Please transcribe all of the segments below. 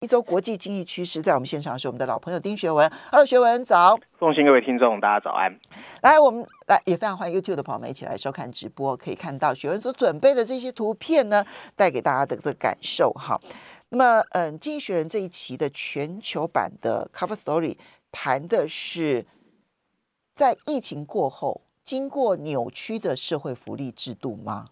一周国际经济趋势，在我们现场是我们的老朋友丁学文。Hello，学文早。奉新各位听众，大家早安。来，我们来也非常欢迎 YouTube 的朋友们一起来收看直播，可以看到学文所准备的这些图片呢，带给大家的这个感受哈。那么，嗯，《经济学人》这一期的全球版的 Cover Story 谈的是在疫情过后，经过扭曲的社会福利制度吗？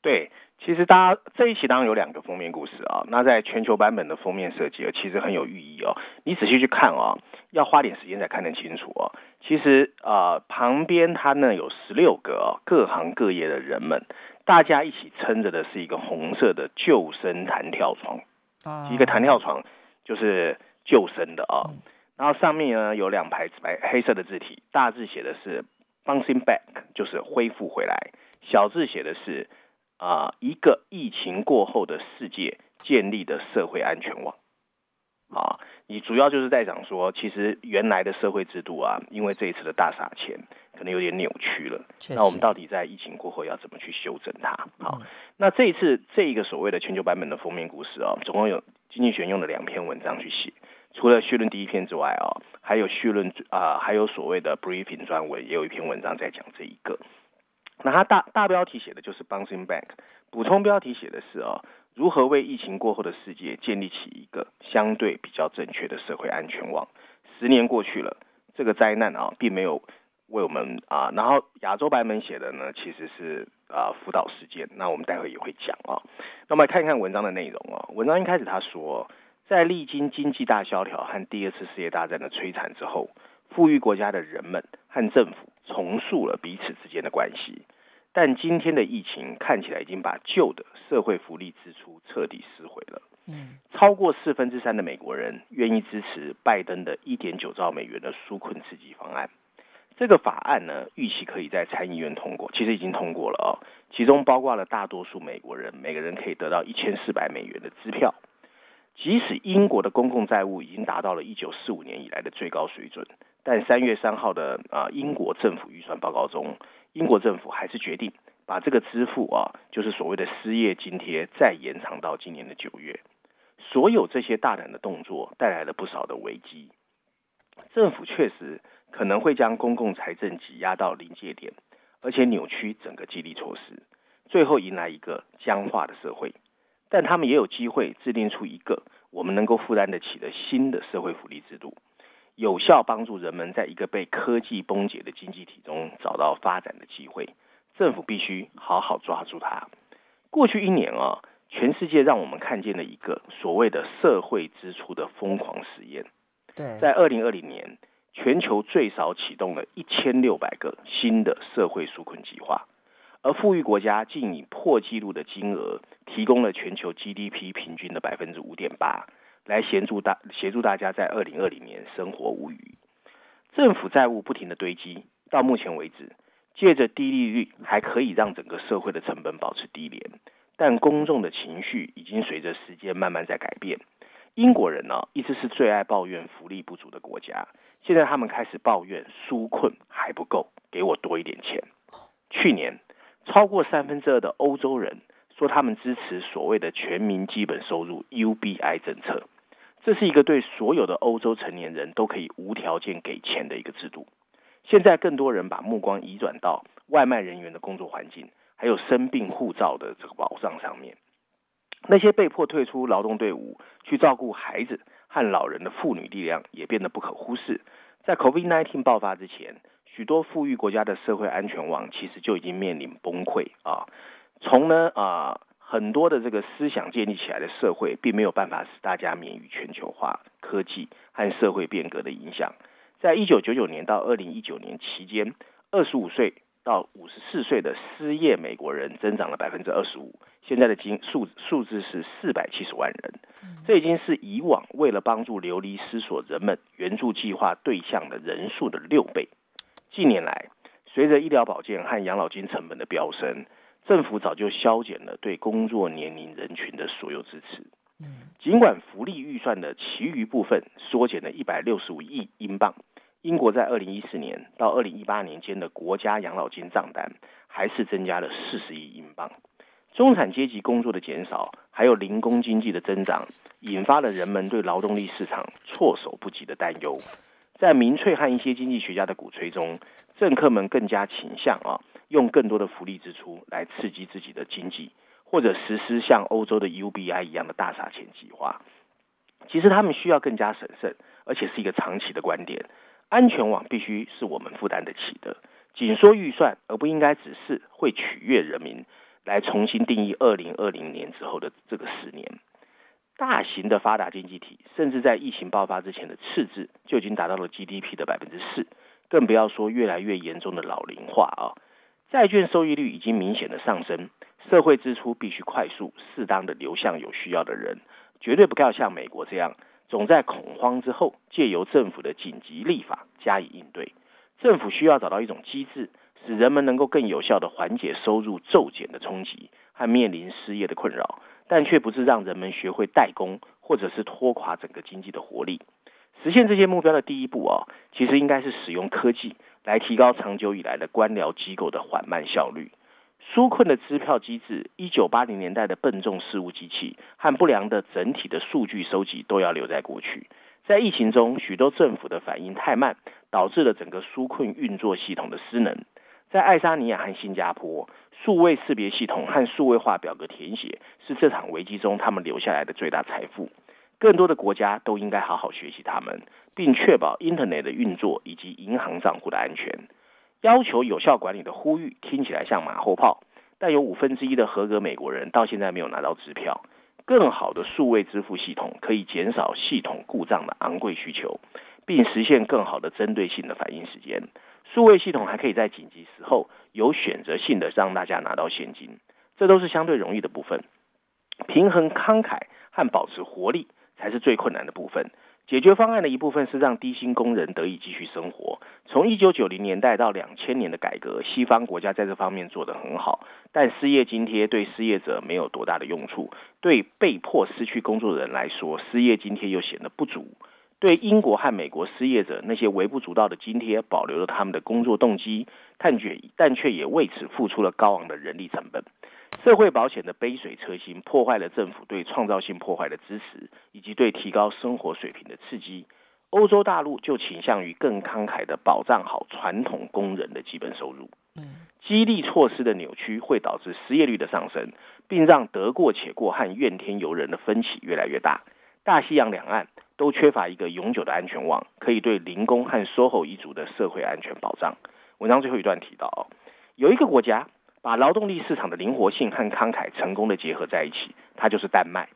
对，其实大家这一期当然有两个封面故事啊。那在全球版本的封面设计啊，其实很有寓意哦。你仔细去看啊，要花点时间才看得清楚哦。其实啊，旁边它呢有十六个哦，各行各业的人们，大家一起撑着的是一个红色的救生弹跳床，啊一个弹跳床就是救生的啊。然后上面呢有两排白黑色的字体，大字写的是 bouncing back，就是恢复回来；小字写的是啊、一个疫情过后的世界建立的社会安全网。啊，你主要就是在讲说，其实原来的社会制度啊，因为这一次的大撒钱，可能有点扭曲了。那我们到底在疫情过后要怎么去修正它？好，嗯那这一次这一个所谓的全球版本的封面故事哦，总共有经济学用了两篇文章去写，除了序论第一篇之外哦，还有序论啊、还有所谓的 briefing 专文，也有一篇文章在讲这一个。那它大大标题写的就是 bouncing back，补充标题写的是啊，如何为疫情过后的世界建立起一个相对比较正确的社会安全网。十年过去了，这个灾难啊，并没有为我们啊，然后亚洲版本写的呢，其实是啊福岛事件，那我们待会也会讲啊。那么来看一看文章的内容啊。文章一开始他说，在历经经济大萧条和第二次世界大战的摧残之后，富裕国家的人们和政府重塑了彼此之间的关系。但今天的疫情看起来已经把旧的社会福利支出彻底撕毁了。嗯超过四分之三的美国人愿意支持拜登的1.9兆美元的纾困刺激方案。这个法案呢，预期可以在参议院通过，其实已经通过了哦。其中包括了大多数美国人，每个人可以得到一千四百美元的支票。即使英国的公共债务已经达到了1945年以来的最高水准，但三月三号的啊、英国政府预算报告中，英国政府还是决定把这个支付啊，就是所谓的失业津贴，再延长到今年的九月。所有这些大胆的动作带来了不少的危机。政府确实可能会将公共财政挤压到临界点，而且扭曲整个激励措施，最后迎来一个僵化的社会。但他们也有机会制定出一个我们能够负担得起的新的社会福利制度，有效帮助人们在一个被科技崩解的经济体中找到发展的机会。政府必须好好抓住它。过去一年啊，全世界让我们看见了一个所谓的社会支出的疯狂实验。对，在二零二零年，全球最少启动了一千六百个新的社会纾困计划，而富裕国家竟以破纪录的金额提供了全球 GDP 平均的百分之五点八，来协助大协助大家在二零二零年生活无虞。政府债务不停的堆积，到目前为止，借着低利率还可以让整个社会的成本保持低廉，但公众的情绪已经随着时间慢慢在改变。英国人呢、一直是最爱抱怨福利不足的国家，现在他们开始抱怨纾困还不够，给我多一点钱。去年，超过三分之二的欧洲人说他们支持所谓的全民基本收入 UBI 政策，这是一个对所有的欧洲成年人都可以无条件给钱的一个制度。现在更多人把目光移转到外卖人员的工作环境，还有生病护照的这个保障上面。那些被迫退出劳动队伍去照顾孩子和老人的妇女力量也变得不可忽视。在 COVID-19 爆发之前，许多富裕国家的社会安全网其实就已经面临崩溃啊。从呢啊很多的这个思想建立起来的社会，并没有办法使大家免于全球化、科技和社会变革的影响。在一九九九年到二零一九年期间，二十五岁到五十四岁的失业美国人增长了百分之二十五，现在的经数数字是四百七十万人，这已经是以往为了帮助流离失所人们援助计划对象的人数的六倍。近年来，随着医疗保健和养老金成本的飙升，政府早就削减了对工作年龄人群的所有支持。尽管福利预算的其余部分缩减了一百六十五亿英镑，英国在二零一四年到二零一八年间的国家养老金账单还是增加了四十亿英镑。中产阶级工作的减少，还有零工经济的增长，引发了人们对劳动力市场措手不及的担忧。在民粹和一些经济学家的鼓吹中，政客们更加倾向啊，用更多的福利支出来刺激自己的经济。或者实施像欧洲的 UBI 一样的大撒钱计划，其实他们需要更加审慎，而且是一个长期的观点。安全网必须是我们负担得起的，紧缩预算，而不应该只是会取悦人民来重新定义二零二零年之后的这个十年。大型的发达经济体，甚至在疫情爆发之前的赤字就已经达到了 GDP 的百分之四，更不要说越来越严重的老龄化啊！债券收益率已经明显的上升。社会支出必须快速、适当的流向有需要的人，绝对不要像美国这样，总在恐慌之后借由政府的紧急立法加以应对。政府需要找到一种机制，使人们能够更有效的缓解收入骤减的冲击和面临失业的困扰，但却不是让人们学会代工或者是拖垮整个经济的活力。实现这些目标的第一步啊，其实应该是使用科技来提高长久以来的官僚机构的缓慢效率。纾困的支票机制，一九八零年代的笨重事务机器和不良的整体的数据收集都要留在过去。在疫情中，许多政府的反应太慢，导致了整个纾困运作系统的失能。在爱沙尼亚和新加坡，数位识别系统和数位化表格填写是这场危机中他们留下来的最大财富。更多的国家都应该好好学习他们，并确保 Internet 的运作以及银行账户的安全。要求有效管理的呼吁听起来像马后炮，但有五分之一的合格美国人到现在没有拿到支票。更好的数位支付系统可以减少系统故障的昂贵需求，并实现更好的针对性的反应时间。数位系统还可以在紧急时候有选择性的让大家拿到现金，这都是相对容易的部分。平衡慷慨和保持活力才是最困难的部分。解决方案的一部分是让低薪工人得以继续生活。从一九九零年代到两千年的改革，西方国家在这方面做得很好，但失业津贴对失业者没有多大的用处。对被迫失去工作的人来说，失业津贴又显得不足。对英国和美国失业者，那些微不足道的津贴保留了他们的工作动机，但却但却也为此付出了高昂的人力成本。社会保险的杯水车薪，破坏了政府对创造性破坏的支持，以及对提高生活水平的刺激。欧洲大陆就倾向于更慷慨的保障好传统工人的基本收入。激励措施的扭曲会导致失业率的上升，并让得过且过和怨天尤人的分歧越来越大。大西洋两岸都缺乏一个永久的安全网，可以对零工和 SOHO 一族的社会安全保障。文章最后一段提到，有一个国家。把劳动力市场的灵活性和慷慨成功的结合在一起，它就是丹麦。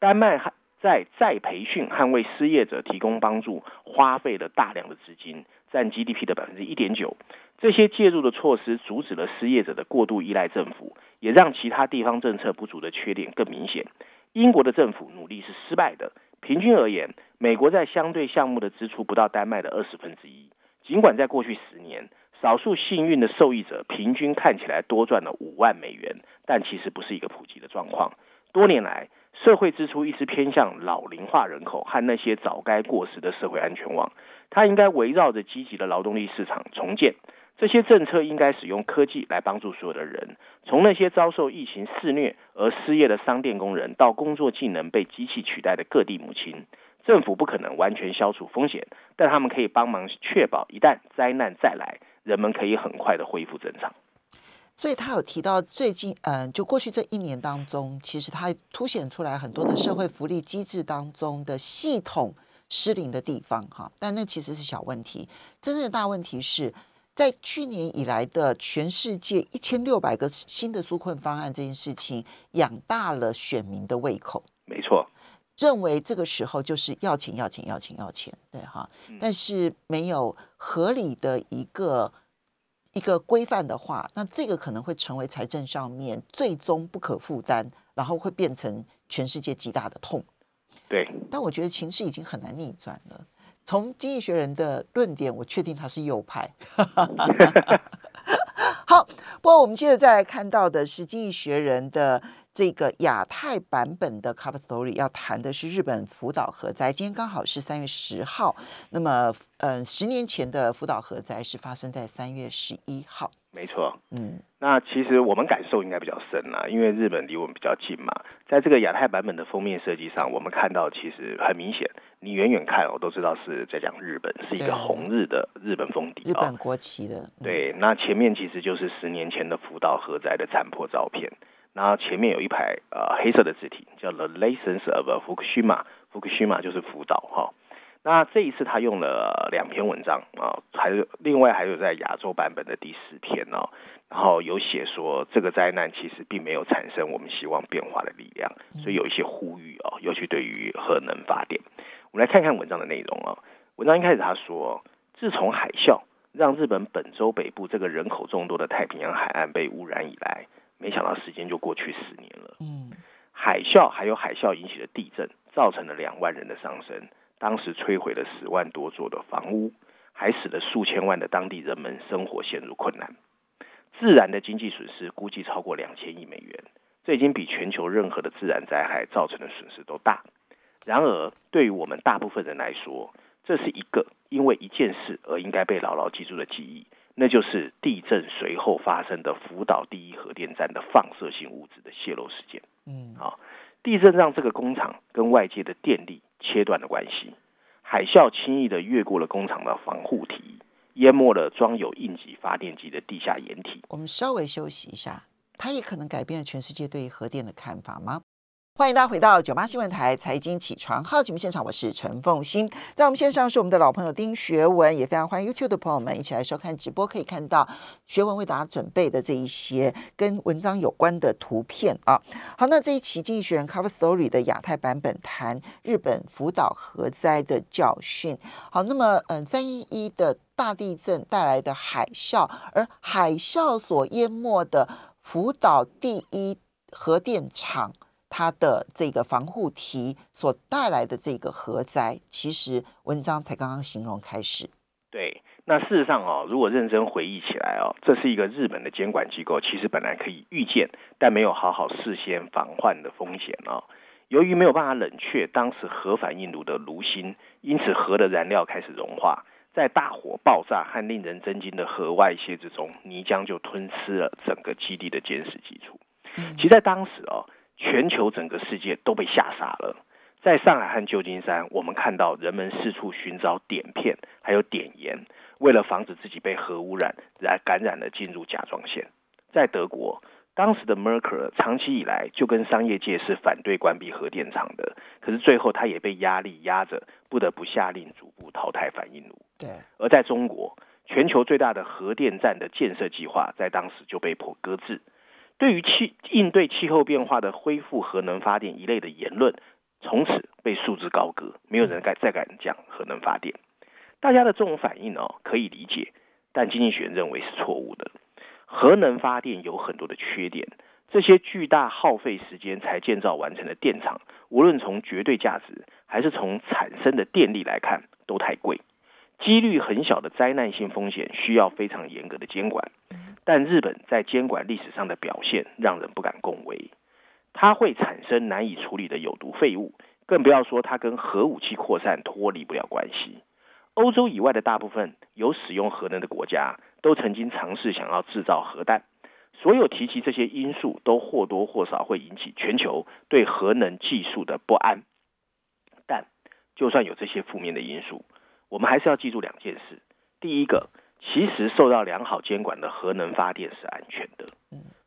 丹麦在再培训和为失业者提供帮助，花费了大量的资金，占 GDP 的百分之一点九。这些介入的措施阻止了失业者的过度依赖政府，也让其他地方政策不足的缺点更明显。英国的政府努力是失败的。平均而言，美国在相对项目的支出不到丹麦的二十分之一。尽管在过去十年，少数幸运的受益者平均看起来多赚了五万美元，但其实不是一个普及的状况。多年来，社会支出一直偏向老龄化人口和那些早该过时的社会安全网。它应该围绕着积极的劳动力市场重建。这些政策应该使用科技来帮助所有的人，从那些遭受疫情肆虐而失业的商店工人，到工作技能被机器取代的各地母亲。政府不可能完全消除风险，但他们可以帮忙确保一旦灾难再来。人们可以很快的恢复正常，所以他有提到最近，嗯，就过去这一年当中，其实他凸显出来很多的社会福利机制当中的系统失灵的地方，哈，但那其实是小问题，真正的大问题是在去年以来的全世界一千六百个新的纾困方案这件事情，养大了选民的胃口，没错，认为这个时候就是要钱要钱要钱要钱，对哈，但是没有合理的一个。一个规范的话，那这个可能会成为财政上面最终不可负担，然后会变成全世界极大的痛。对，但我觉得情势已经很难逆转了。从经济学人的论点，我确定他是右派。好，不过我们接着再来看到的是经济学人的这个亚太版本的 cover story 要谈的是日本福岛核灾。今天刚好是三月十号，那么，嗯，十年前的福岛核灾是发生在三月十一号。没错，嗯，那其实我们感受应该比较深啦，因为日本离我们比较近嘛。在这个亚太版本的封面设计上，我们看到其实很明显，你远远看我都知道是在讲日本，是一个红日的日本封底，日本国旗的。对，那前面其实就是十年前的福岛核灾的残破照片，然后前面有一排呃黑色的字体，叫 The Lessons of Fukushima，Fukushima 就是福岛哈。那这一次他用了两篇文章啊，还有另外还有在亚洲版本的第四篇哦，然后有写说这个灾难其实并没有产生我们希望变化的力量，所以有一些呼吁哦，尤其对于核能发电。我们来看看文章的内容啊。文章一开始他说，自从海啸让日本本州北部这个人口众多的太平洋海岸被污染以来，没想到时间就过去十年了。嗯，海啸还有海啸引起的地震，造成了两万人的丧生。当时摧毁了十万多座的房屋，还使得数千万的当地人们生活陷入困难。自然的经济损失估计超过两千亿美元，这已经比全球任何的自然灾害造成的损失都大。然而，对于我们大部分人来说，这是一个因为一件事而应该被牢牢记住的记忆，那就是地震随后发生的福岛第一核电站的放射性物质的泄漏事件。嗯，啊，地震让这个工厂跟外界的电力。切断了关系，海啸轻易的越过了工厂的防护堤，淹没了装有应急发电机的地下掩体。我们稍微休息一下，它也可能改变了全世界对于核电的看法吗？欢迎大家回到九八新闻台财经起床号节目现场，我是陈凤欣，在我们线上是我们的老朋友丁学文，也非常欢迎 YouTube 的朋友们一起来收看直播，可以看到学文为大家准备的这一些跟文章有关的图片啊。好，那这一期《经济学人》Cover Story 的亚太版本谈日本福岛核灾的教训。好，那么嗯，三一一的大地震带来的海啸，而海啸所淹没的福岛第一核电厂。它的这个防护堤所带来的这个核灾，其实文章才刚刚形容开始。对，那事实上哦，如果认真回忆起来哦，这是一个日本的监管机构，其实本来可以预见，但没有好好事先防患的风险哦。由于没有办法冷却当时核反应炉的炉芯，因此核的燃料开始融化，在大火爆炸和令人震惊的核外泄之中，泥浆就吞吃了整个基地的坚实基础。其实，在当时哦。全球整个世界都被吓傻了。在上海和旧金山，我们看到人们四处寻找碘片，还有碘盐，为了防止自己被核污染，来感染了进入甲状腺。在德国，当时的 Merkel 长期以来就跟商业界是反对关闭核电厂的，可是最后他也被压力压着，不得不下令逐步淘汰反应炉。对。而在中国，全球最大的核电站的建设计划在当时就被迫搁置。对于气应对气候变化的恢复核能发电一类的言论，从此被束之高阁，没有人敢再敢讲核能发电。大家的这种反应哦，可以理解，但经济学认为是错误的。核能发电有很多的缺点，这些巨大耗费时间才建造完成的电厂，无论从绝对价值还是从产生的电力来看，都太贵。几率很小的灾难性风险需要非常严格的监管。但日本在监管历史上的表现让人不敢恭维，它会产生难以处理的有毒废物，更不要说它跟核武器扩散脱离不了关系。欧洲以外的大部分有使用核能的国家，都曾经尝试想要制造核弹。所有提及这些因素，都或多或少会引起全球对核能技术的不安。但就算有这些负面的因素，我们还是要记住两件事：第一个。其实受到良好监管的核能发电是安全的。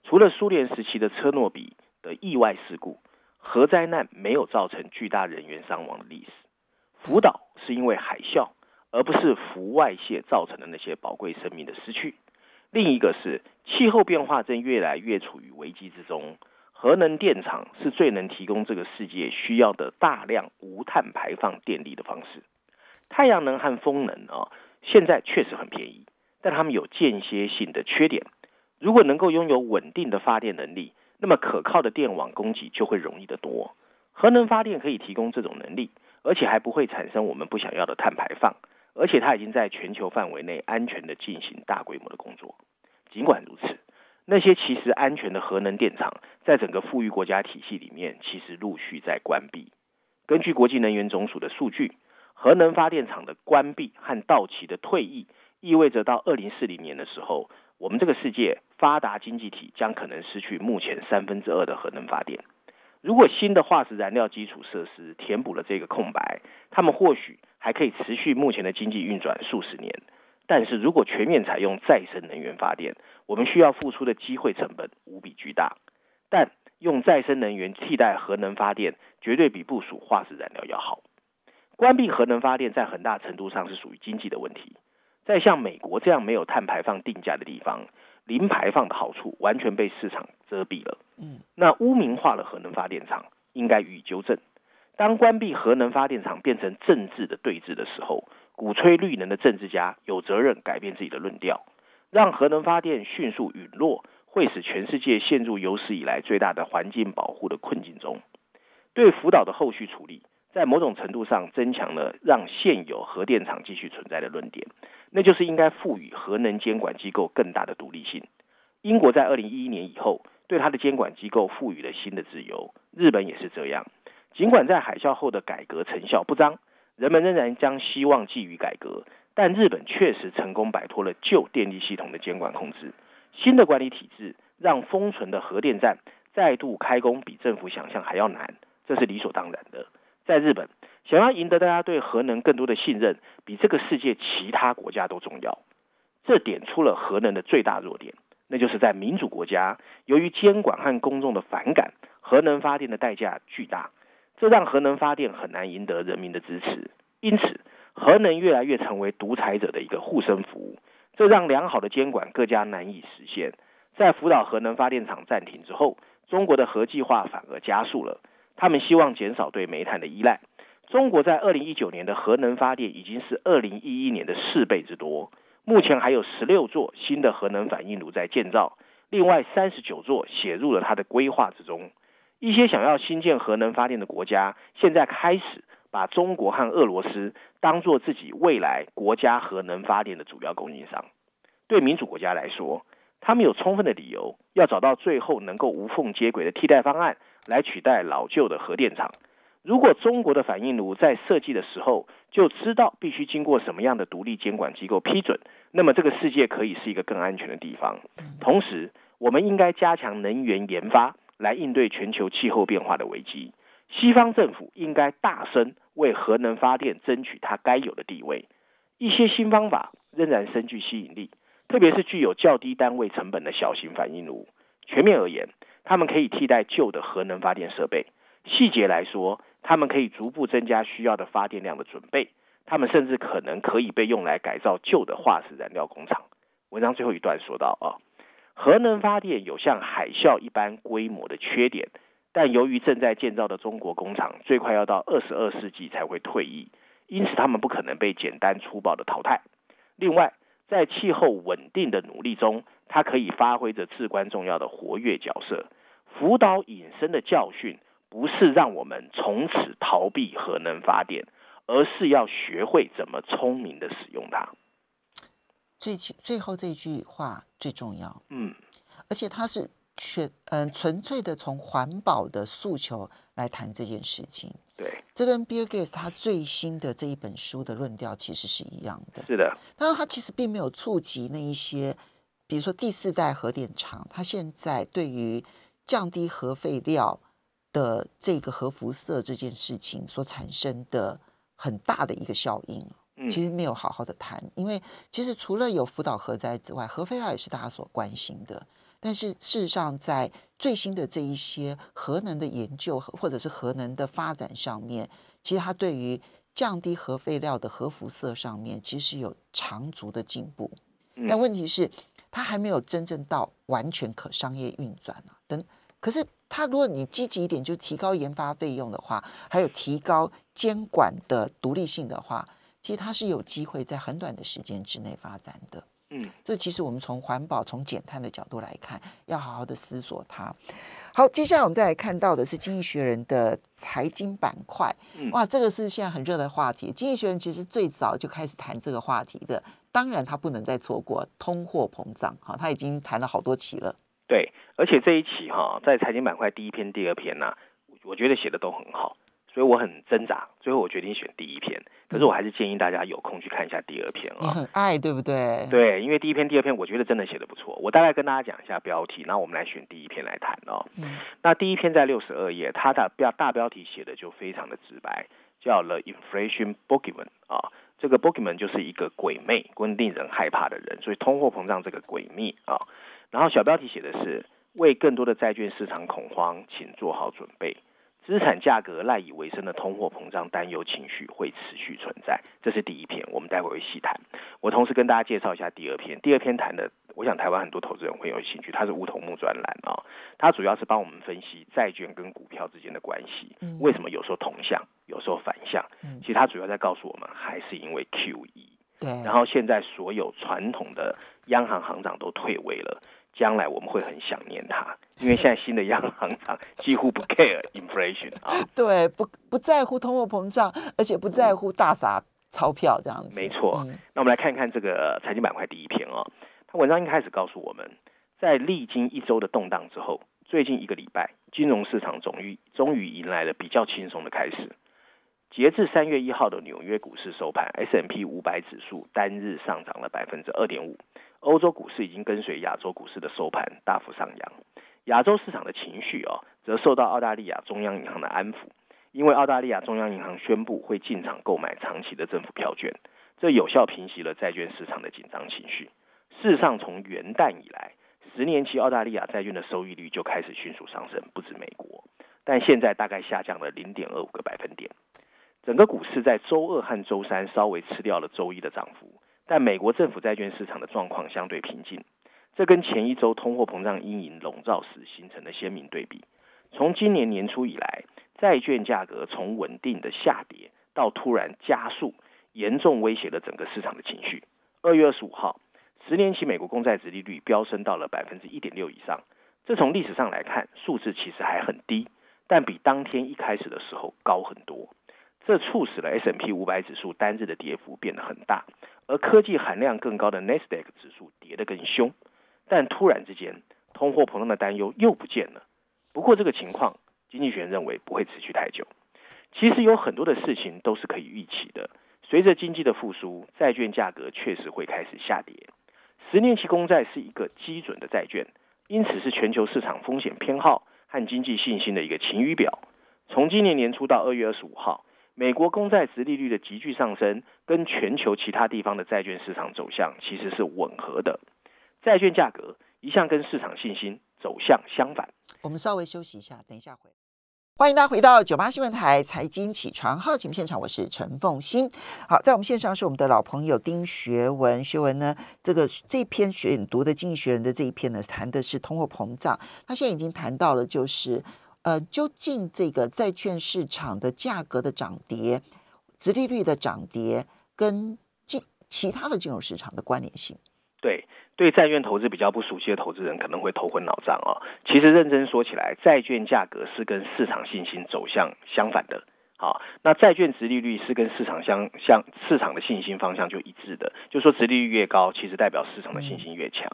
除了苏联时期的车诺比的意外事故，核灾难没有造成巨大人员伤亡的历史。福岛是因为海啸，而不是氟外泄造成的那些宝贵生命的失去。另一个是气候变化正越来越处于危机之中，核能电厂是最能提供这个世界需要的大量无碳排放电力的方式。太阳能和风能啊。现在确实很便宜，但它们有间歇性的缺点。如果能够拥有稳定的发电能力，那么可靠的电网供给就会容易得多。核能发电可以提供这种能力，而且还不会产生我们不想要的碳排放。而且它已经在全球范围内安全的进行大规模的工作。尽管如此，那些其实安全的核能电厂，在整个富裕国家体系里面，其实陆续在关闭。根据国际能源总署的数据，核能发电厂的关闭和到期的退役，意味着到二零四零年的时候，我们这个世界发达经济体将可能失去目前三分之二的核能发电。如果新的化石燃料基础设施填补了这个空白，他们或许还可以持续目前的经济运转数十年。但是如果全面采用再生能源发电，我们需要付出的机会成本无比巨大。但用再生能源替代核能发电，绝对比部署化石燃料要好。关闭核能发电在很大程度上是属于经济的问题。在像美国这样没有碳排放定价的地方，零排放的好处完全被市场遮蔽了。嗯，那污名化了核能发电厂，应该予以纠正。当关闭核能发电厂变成政治的对峙的时候，鼓吹绿能的政治家有责任改变自己的论调，让核能发电迅速陨落，会使全世界陷入有史以来最大的环境保护的困境中。对福岛的后续处理，在某种程度上增强了让现有核电厂继续存在的论点。那就是应该赋予核能监管机构更大的独立性。英国在二零一一年以后对它的监管机构赋予了新的自由，日本也是这样。尽管在海啸后的改革成效不彰，人们仍然将希望寄予改革，但日本确实成功摆脱了旧电力系统的监管控制。新的管理体制让封存的核电站再度开工比政府想象还要难，这是理所当然的。在日本。想要赢得大家对核能更多的信任，比这个世界其他国家都重要。这点出了核能的最大弱点，那就是在民主国家，由于监管和公众的反感，核能发电的代价巨大，这让核能发电很难赢得人民的支持。因此，核能越来越成为独裁者的一个护身符，这让良好的监管更加难以实现。在福岛核能发电厂暂停之后，中国的核计划反而加速了，他们希望减少对煤炭的依赖。中国在二零一九年的核能发电已经是二零一一年的四倍之多，目前还有十六座新的核能反应炉在建造，另外三十九座写入了它的规划之中。一些想要新建核能发电的国家，现在开始把中国和俄罗斯当做自己未来国家核能发电的主要供应商。对民主国家来说，他们有充分的理由要找到最后能够无缝接轨的替代方案，来取代老旧的核电厂。如果中国的反应炉在设计的时候就知道必须经过什么样的独立监管机构批准，那么这个世界可以是一个更安全的地方。同时，我们应该加强能源研发，来应对全球气候变化的危机。西方政府应该大声为核能发电争取它该有的地位。一些新方法仍然深具吸引力，特别是具有较低单位成本的小型反应炉。全面而言，它们可以替代旧的核能发电设备。细节来说，它们可以逐步增加需要的发电量的准备，它们甚至可能可以被用来改造旧的化石燃料工厂。文章最后一段说到啊，核能发电有像海啸一般规模的缺点，但由于正在建造的中国工厂最快要到二十二世纪才会退役，因此他们不可能被简单粗暴的淘汰。另外，在气候稳定的努力中，它可以发挥着至关重要的活跃角色。福岛引申的教训。不是让我们从此逃避核能发电，而是要学会怎么聪明的使用它。最最后这句话最重要，嗯，而且它是全嗯纯粹的从环保的诉求来谈这件事情。对，这跟 Bill Gates 他最新的这一本书的论调其实是一样的。是的，但是他其实并没有触及那一些，比如说第四代核电厂，他现在对于降低核废料。的这个核辐射这件事情所产生的很大的一个效应，其实没有好好的谈。因为其实除了有福岛核灾之外，核废料也是大家所关心的。但是事实上，在最新的这一些核能的研究或者是核能的发展上面，其实它对于降低核废料的核辐射上面，其实有长足的进步。但问题是，它还没有真正到完全可商业运转啊。等可是。他如果你积极一点，就提高研发费用的话，还有提高监管的独立性的话，其实它是有机会在很短的时间之内发展的。嗯，这其实我们从环保、从减碳的角度来看，要好好的思索它。好，接下来我们再来看到的是《经济学人》的财经板块。哇，这个是现在很热的话题。《经济学人》其实最早就开始谈这个话题的，当然他不能再错过通货膨胀。哈，他已经谈了好多期了。对，而且这一期哈，在财经板块第一篇、第二篇呢、我觉得写的都很好，所以我很挣扎，最后我决定选第一篇。可是我还是建议大家有空去看一下第二篇你啊、很爱，对不对？对，因为第一篇、第二篇，我觉得真的写的不错。我大概跟大家讲一下标题，然后我们来选第一篇来谈哦。嗯那第一篇在六十二页，它的标大标题写的就非常的直白，叫 The Inflation Bogeyman 啊。这个 Bogeyman 就是一个鬼魅跟令人害怕的人，所以通货膨胀这个鬼魅啊。然后小标题写的是为更多的债券市场恐慌，请做好准备。资产价格赖以为生的通货膨胀担忧情绪会持续存在，这是第一篇，我们待会会细谈。我同时跟大家介绍一下第二篇，第二篇谈的，我想台湾很多投资人会有兴趣，它是梧桐木专栏啊、它主要是帮我们分析债券跟股票之间的关系，嗯为什么有时候同向，有时候反向。嗯其实它主要在告诉我们，还是因为 QE。对，然后现在所有传统的央行行长都退位了，将来我们会很想念他，因为现在新的央行行长几乎不 care inflation 啊。对不不在乎通货膨胀，而且不在乎大撒钞票这样子。没错嗯那我们来看看这个财经板块第一篇哦，他文章一开始告诉我们，在历经一周的动荡之后，最近一个礼拜，金融市场终于终于迎来了比较轻松的开始。截至三月一号的纽约股市收盘，S M P 五百指数单日上涨了百分之二点五，欧洲股市已经跟随亚洲股市的收盘大幅上扬。亚洲市场的情绪哦，则受到澳大利亚中央银行的安抚，因为澳大利亚中央银行宣布会进场购买长期的政府票券，这有效平息了债券市场的紧张情绪。事实上，从元旦以来，十年期澳大利亚债券的收益率就开始迅速上升，不止美国，但现在大概下降了零点二五个百分点。整个股市在周二和周三稍微吃掉了周一的涨幅，但美国政府债券市场的状况相对平静，这跟前一周通货膨胀阴影笼罩时形成了鲜明对比。从今年年初以来，债券价格从稳定的下跌到突然加速，严重威胁了整个市场的情绪。二月二十五号，十年期美国公债殖利率飙升到了百分之一点六以上，这从历史上来看，数字其实还很低，但比当天一开始的时候高很多。这促使了 S&P 五百指数单日的跌幅变得很大，而科技含量更高的 NASDAQ 指数跌得更凶。但突然之间，通货膨胀的担忧又不见了。不过这个情况，经济学人认为不会持续太久。其实有很多的事情都是可以预期的。随着经济的复苏，债券价格确实会开始下跌。十年期公债是一个基准的债券，因此是全球市场风险偏好和经济信心的一个晴雨表。从今年年初到二月二十五号，美国公债值利率的急剧上升，跟全球其他地方的债券市场走向其实是吻合的。债券价格一向跟市场信心走向相反。我们稍微休息一下，等一下回。欢迎大家回到九八新闻台财经起床号节目现场，我是陈凤欣。好，在我们线上是我们的老朋友丁学文，学文呢，这个这篇选读的《经济学人》的这一篇呢，谈的是通货膨胀。他现在已经谈到了，就是呃，究竟这个债券市场的价格的涨跌、殖利率的涨跌跟金其他的金融市场的关联性。对对，债券投资比较不熟悉的投资人可能会头昏脑胀啊。其实认真说起来，债券价格是跟市场信心走向相反的。好，那债券值利率是跟市场相相市场的信心方向就一致的，就说值利率越高，其实代表市场的信心越强。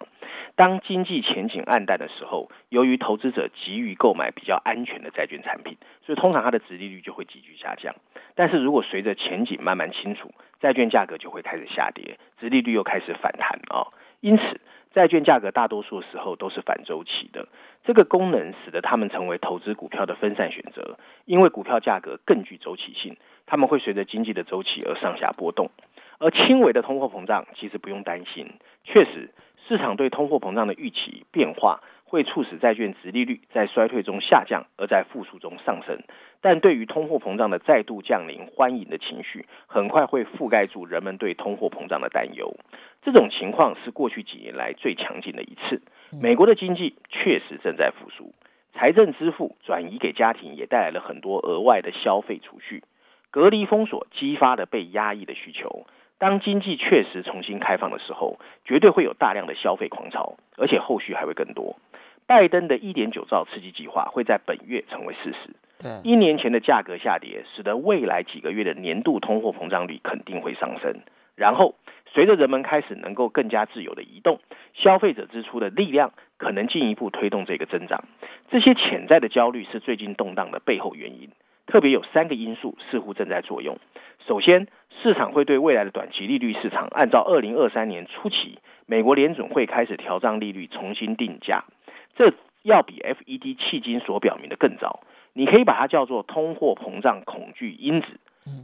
当经济前景暗淡的时候，由于投资者急于购买比较安全的债券产品，所以通常它的值利率就会急剧下降。但是如果随着前景慢慢清楚，债券价格就会开始下跌，值利率又开始反弹啊、因此，债券价格大多数时候都是反周期的。这个功能使得它们成为投资股票的分散选择，因为股票价格更具周期性，它们会随着经济的周期而上下波动。而轻微的通货膨胀其实不用担心，确实市场对通货膨胀的预期变化会促使债券值利率在衰退中下降，而在复苏中上升。但对于通货膨胀的再度降临，欢迎的情绪很快会覆盖住人们对通货膨胀的担忧。这种情况是过去几年来最强劲的一次。美国的经济确实正在复苏，财政支付转移给家庭也带来了很多额外的消费储蓄。隔离封锁激发了被压抑的需求。当经济确实重新开放的时候，绝对会有大量的消费狂潮，而且后续还会更多。拜登的一点九兆刺激计划会在本月成为事实。对，一年前的价格下跌，使得未来几个月的年度通货膨胀率肯定会上升。然后，随着人们开始能够更加自由的移动，消费者支出的力量可能进一步推动这个增长。这些潜在的焦虑是最近动荡的背后原因。特别有三个因素似乎正在作用。首先，市场会对未来的短期利率市场，按照二零二三年初期美国联准会开始调涨利率重新定价，这要比 FED 迄今所表明的更早。你可以把它叫做通货膨胀恐惧因子。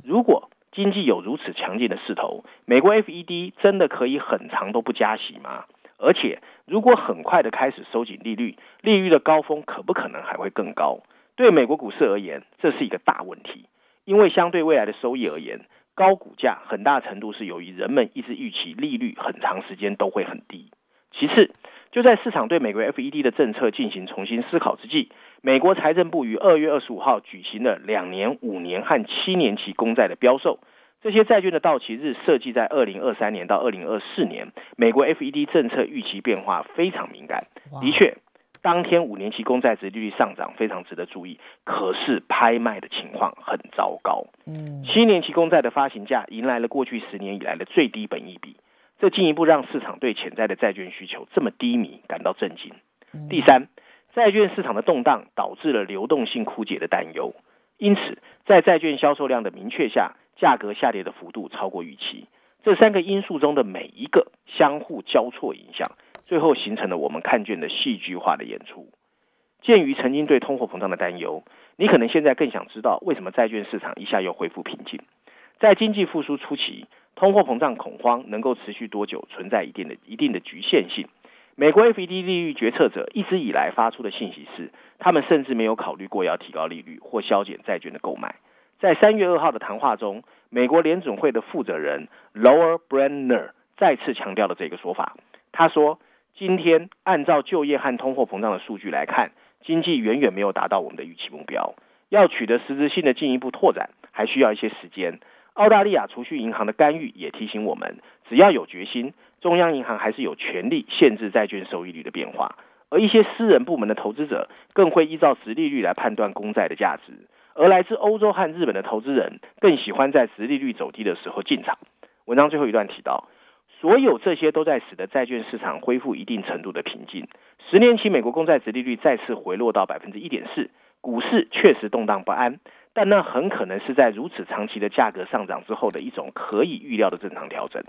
如果经济有如此强劲的势头，美国 FED 真的可以很长都不加息吗？而且，如果很快的开始收紧利率，利率的高峰可不可能还会更高？对美国股市而言，这是一个大问题，因为相对未来的收益而言，高股价很大程度是由于人们一直预期利率很长时间都会很低。其次，就在市场对美国 FED 的政策进行重新思考之际，美国财政部于二月二十五号举行了两年、五年和七年期公债的标售，这些债券的到期日设计在二零二三年到二零二四年。美国 FED 政策预期变化非常敏感，的确。当天五年期公债值利率上涨非常值得注意，可是拍卖的情况很糟糕。嗯，七年期公债的发行价迎来了过去十年以来的最低本益比，这进一步让市场对潜在的债券需求这么低迷感到震惊。第三，债券市场的动荡导致了流动性枯竭的担忧，因此在债券销售量的明确下，价格下跌的幅度超过预期。这三个因素中的每一个相互交错影响。最后形成了我们看见的戏剧化的演出。鉴于曾经对通货膨胀的担忧，你可能现在更想知道为什么债券市场一下又恢复平静。在经济复苏初期，通货膨胀恐慌能够持续多久，存在一定的一定的局限性。美国 FED 利率决策者一直以来发出的信息是，他们甚至没有考虑过要提高利率或削减债券的购买。在三月二号的谈话中，美国联准会的负责人 Lower Brenner 再次强调了这个说法。他说。今天按照就业和通货膨胀的数据来看，经济远远没有达到我们的预期目标。要取得实质性的进一步拓展，还需要一些时间。澳大利亚储蓄银行的干预也提醒我们，只要有决心，中央银行还是有权利限制债券收益率的变化。而一些私人部门的投资者更会依照直利率来判断公债的价值。而来自欧洲和日本的投资人更喜欢在直利率走低的时候进场。文章最后一段提到。所有这些都在使得债券市场恢复一定程度的平静。十年期美国公债殖利率再次回落到百分之一点四，股市确实动荡不安，但那很可能是在如此长期的价格上涨之后的一种可以预料的正常调整。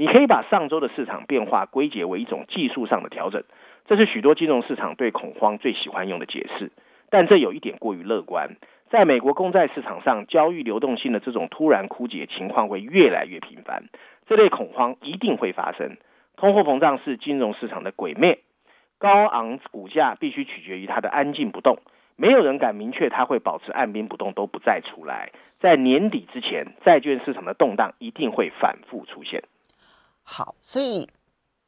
你可以把上周的市场变化归结为一种技术上的调整，这是许多金融市场对恐慌最喜欢用的解释。但这有一点过于乐观，在美国公债市场上交易流动性的这种突然枯竭情况会越来越频繁。这类恐慌一定会发生。通货膨胀是金融市场的鬼魅，高昂股价必须取决于它的安静不动。没有人敢明确它会保持按兵不动都不再出来。在年底之前，债券市场的动荡一定会反复出现。好，所以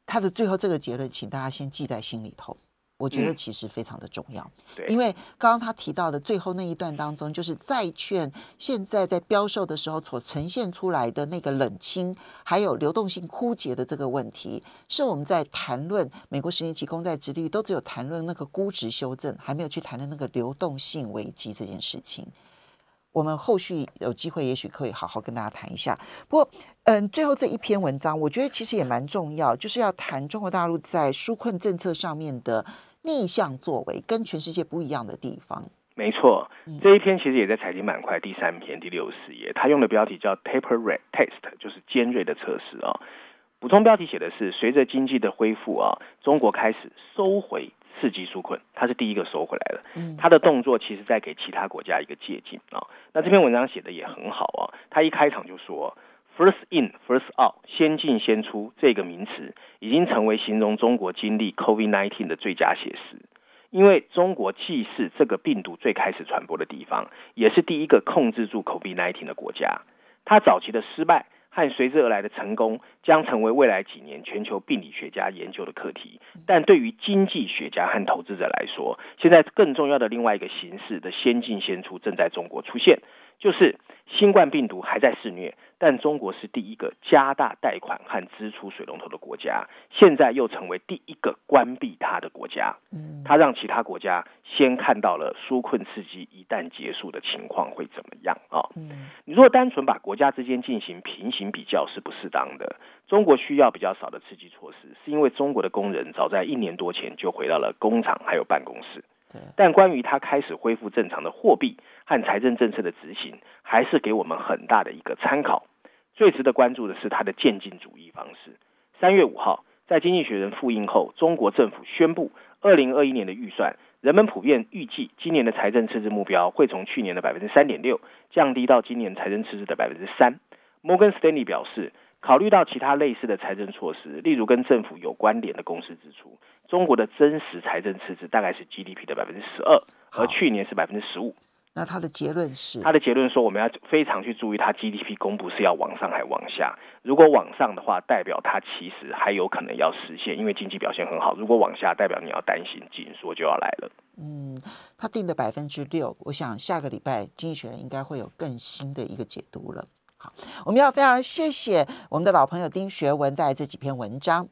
他的最后这个结论，请大家先记在心里头。我觉得其实非常的重要，因为刚刚他提到的最后那一段当中，就是债券现在在标售的时候所呈现出来的那个冷清，还有流动性枯竭的这个问题，是我们在谈论美国十年期公债殖率，都只有谈论那个估值修正，还没有去谈论那个流动性危机这件事情。我们后续有机会，也许可以好好跟大家谈一下。不过，嗯，最后这一篇文章，我觉得其实也蛮重要，就是要谈中国大陆在纾困政策上面的。逆向作为跟全世界不一样的地方，没错。这一篇其实也在财经板块第三篇第六十页，它用的标题叫 “taper rate test”，就是尖锐的测试啊。补充标题写的是：随着经济的恢复啊，中国开始收回刺激纾困，它是第一个收回来的。嗯，他的动作其实在给其他国家一个借鉴啊。那这篇文章写的也很好啊，他一开场就说。First in, first out，先进先出这个名词已经成为形容中国经历 COVID-19 的最佳写实。因为中国既是这个病毒最开始传播的地方，也是第一个控制住 COVID-19 的国家。它早期的失败和随之而来的成功，将成为未来几年全球病理学家研究的课题。但对于经济学家和投资者来说，现在更重要的另外一个形式的先进先出正在中国出现，就是新冠病毒还在肆虐。但中国是第一个加大贷款和支出水龙头的国家，现在又成为第一个关闭它的国家。嗯，它让其他国家先看到了纾困刺激一旦结束的情况会怎么样啊？嗯，你如果单纯把国家之间进行平行比较是不适当的。中国需要比较少的刺激措施，是因为中国的工人早在一年多前就回到了工厂还有办公室。但关于他开始恢复正常的货币和财政政策的执行，还是给我们很大的一个参考。最值得关注的是他的渐进主义方式。三月五号，在经济学人复印后，中国政府宣布，二零二一年的预算，人们普遍预计今年的财政赤字目标会从去年的百分之三点六降低到今年财政赤字的百分之三。摩根斯丹利表示。考虑到其他类似的财政措施，例如跟政府有关联的公司支出，中国的真实财政赤字大概是 GDP 的百分之十二，而去年是百分之十五。那他的结论是？他的结论说，我们要非常去注意，它 GDP 公布是要往上还往下。如果往上的话，代表它其实还有可能要实现，因为经济表现很好；如果往下，代表你要担心紧缩就要来了。嗯，他定的百分之六，我想下个礼拜经济学人应该会有更新的一个解读了。我们要非常谢谢我们的老朋友丁学文带来这几篇文章。